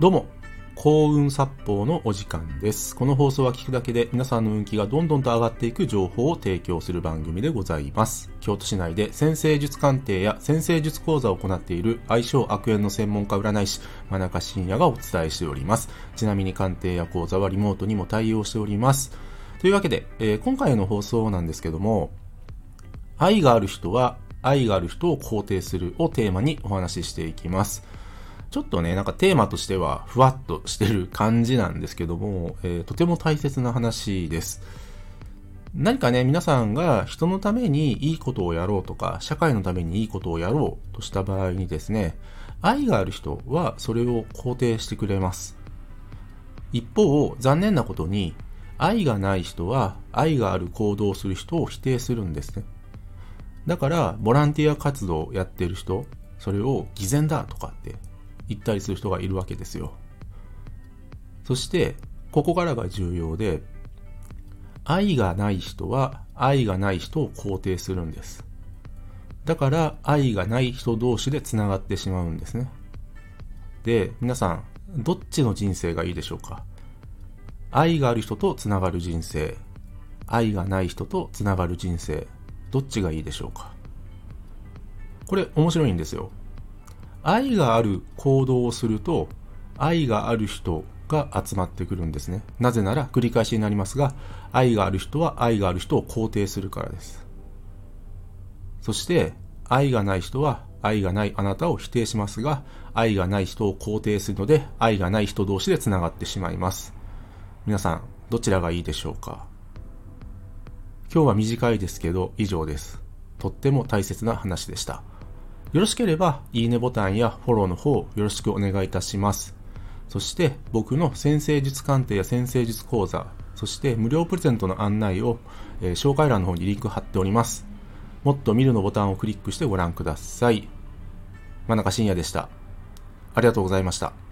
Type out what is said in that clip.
どうも、幸運殺法のお時間です。この放送は聞くだけで皆さんの運気がどんどんと上がっていく情報を提供する番組でございます。京都市内で先生術鑑定や先生術講座を行っている相性悪縁の専門家占い師、真中信也がお伝えしております。ちなみに鑑定や講座はリモートにも対応しております。というわけで、えー今回の放送なんですけども、愛がある人は愛がある人を肯定するをテーマにお話ししていきます。ちょっとね、なんかテーマとしてはふわっとしてる感じなんですけども、えーとても大切な話です。何かね、皆さんが人のためにいいことをやろうとか、社会のためにいいことをやろうとした場合にですね、愛がある人はそれを肯定してくれます。一方、残念なことに、愛がない人は愛がある行動をする人を否定するんですね。だから、ボランティア活動をやってる人、それを偽善だとかって言ったりする人がいるわけですよ。そして、ここからが重要で、愛がない人は愛がない人を肯定するんです。だから、愛がない人同士で繋がってしまうんですね。で、皆さん、どっちの人生がいいでしょうか？愛がある人と繋がる人生、愛がない人と繋がる人生、どっちがいいでしょうか？これ面白いんですよ。愛がある行動をすると、愛がある人が集まってくるんですね。なぜなら繰り返しになりますが、愛がある人は愛がある人を肯定するからです。そして、愛がない人は愛がないあなたを否定しますが、愛がない人を肯定するので、愛がない人同士で繋がってしまいます。皆さん、どちらがいいでしょうか？今日は短いですけど、以上です。とっても大切な話でした。よろしければ、いいねボタンやフォローの方、よろしくお願いいたします。そして、僕の先生術鑑定や先生術講座、そして無料プレゼントの案内を、えー紹介欄の方にリンク貼っております。もっと見るのボタンをクリックしてご覧ください。真中信也でした。ありがとうございました。